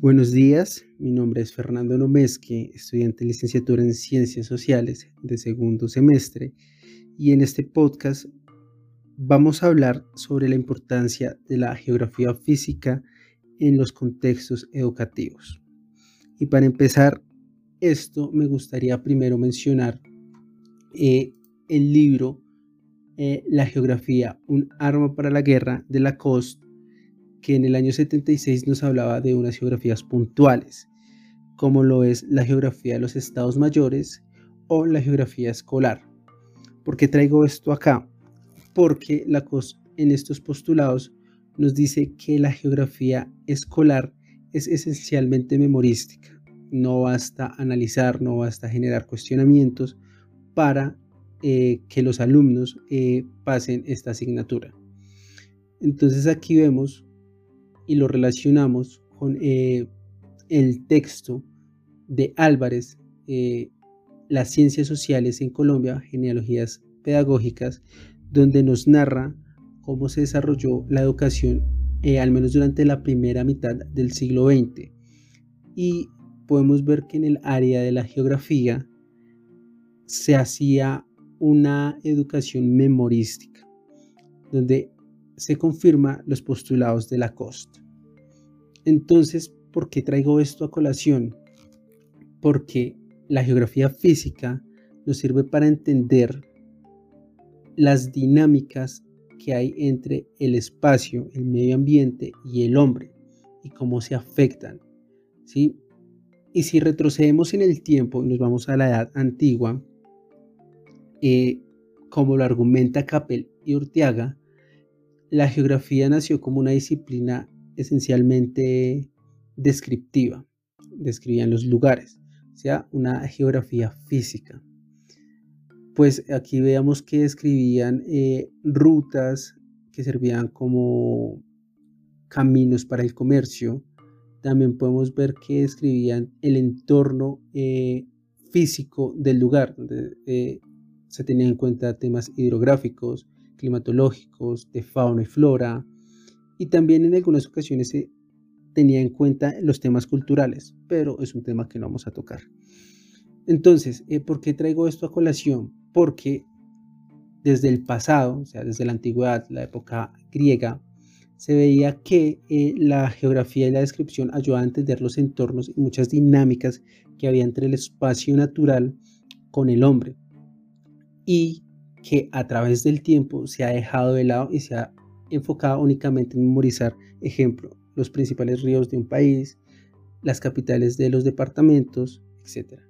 Buenos días, mi nombre es Fernando Nomesque, estudiante licenciatura en Ciencias Sociales de segundo semestre y en este podcast vamos a hablar sobre la importancia de la geografía física en los contextos educativos. Y para empezar esto me gustaría primero mencionar eh, el libro eh, La geografía, un arma para la guerra de Lacoste que en el año 76 nos hablaba de unas geografías puntuales, como lo es la geografía de los estados mayores o la geografía escolar. ¿Por qué traigo esto acá? Porque la en estos postulados nos dice que la geografía escolar es esencialmente memorística. No basta analizar, no basta generar cuestionamientos para eh, que los alumnos eh, pasen esta asignatura. Entonces aquí vemos y lo relacionamos con eh, el texto de Álvarez, eh, Las ciencias sociales en Colombia, genealogías pedagógicas, donde nos narra cómo se desarrolló la educación, eh, al menos durante la primera mitad del siglo XX. Y podemos ver que en el área de la geografía se hacía una educación memorística, donde se confirma los postulados de Lacoste. Entonces, ¿por qué traigo esto a colación? Porque la geografía física nos sirve para entender las dinámicas que hay entre el espacio, el medio ambiente y el hombre y cómo se afectan. ¿sí? Y si retrocedemos en el tiempo y nos vamos a la edad antigua, eh, como lo argumenta Capel y Urtiaga, la geografía nació como una disciplina esencialmente descriptiva, describían los lugares, o sea, una geografía física. Pues aquí veamos que describían eh, rutas que servían como caminos para el comercio. También podemos ver que describían el entorno eh, físico del lugar, donde eh, se tenían en cuenta temas hidrográficos, climatológicos, de fauna y flora, y también en algunas ocasiones se tenía en cuenta los temas culturales, pero es un tema que no vamos a tocar. Entonces, eh, ¿por qué traigo esto a colación? Porque desde el pasado, o sea, desde la antigüedad, la época griega, se veía que eh, la geografía y la descripción ayudaban a entender los entornos y muchas dinámicas que había entre el espacio natural con el hombre. Y que a través del tiempo se ha dejado de lado y se ha enfocado únicamente en memorizar, ejemplo, los principales ríos de un país, las capitales de los departamentos, etc.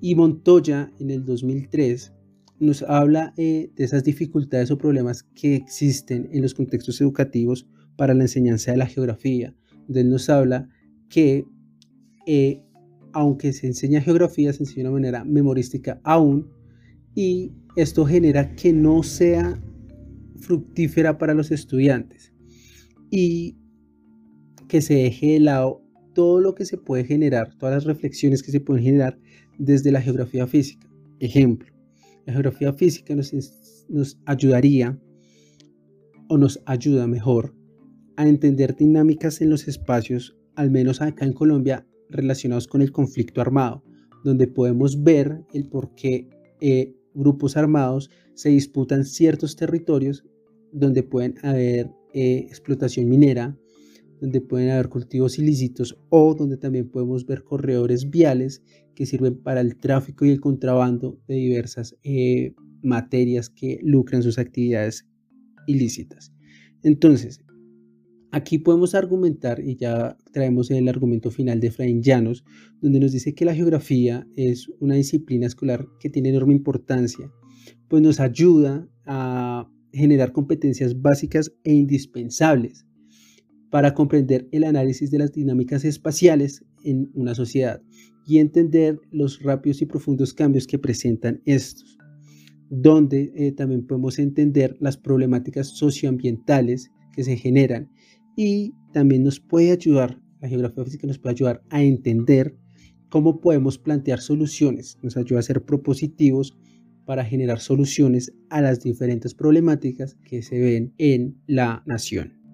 Y Montoya en el 2003 nos habla eh, de esas dificultades o problemas que existen en los contextos educativos para la enseñanza de la geografía. Donde él nos habla que eh, aunque se enseña geografía, se enseña de una manera memorística aún y esto genera que no sea fructífera para los estudiantes y que se deje de lado todo lo que se puede generar, todas las reflexiones que se pueden generar desde la geografía física. Ejemplo, la geografía física nos, nos ayudaría o nos ayuda mejor a entender dinámicas en los espacios, al menos acá en Colombia, relacionados con el conflicto armado, donde podemos ver el por qué eh, grupos armados se disputan ciertos territorios donde pueden haber eh, explotación minera, donde pueden haber cultivos ilícitos o donde también podemos ver corredores viales que sirven para el tráfico y el contrabando de diversas eh, materias que lucran sus actividades ilícitas. Entonces, aquí podemos argumentar, y ya traemos el argumento final de Efraín Llanos, donde nos dice que la geografía es una disciplina escolar que tiene enorme importancia, pues nos ayuda a generar competencias básicas e indispensables para comprender el análisis de las dinámicas espaciales en una sociedad y entender los rápidos y profundos cambios que presentan estos, donde eh, también podemos entender las problemáticas socioambientales que se generan y también nos puede ayudar, la geografía física nos puede ayudar a entender cómo podemos plantear soluciones, nos ayuda a ser propositivos para generar soluciones a las diferentes problemáticas que se ven en la nación.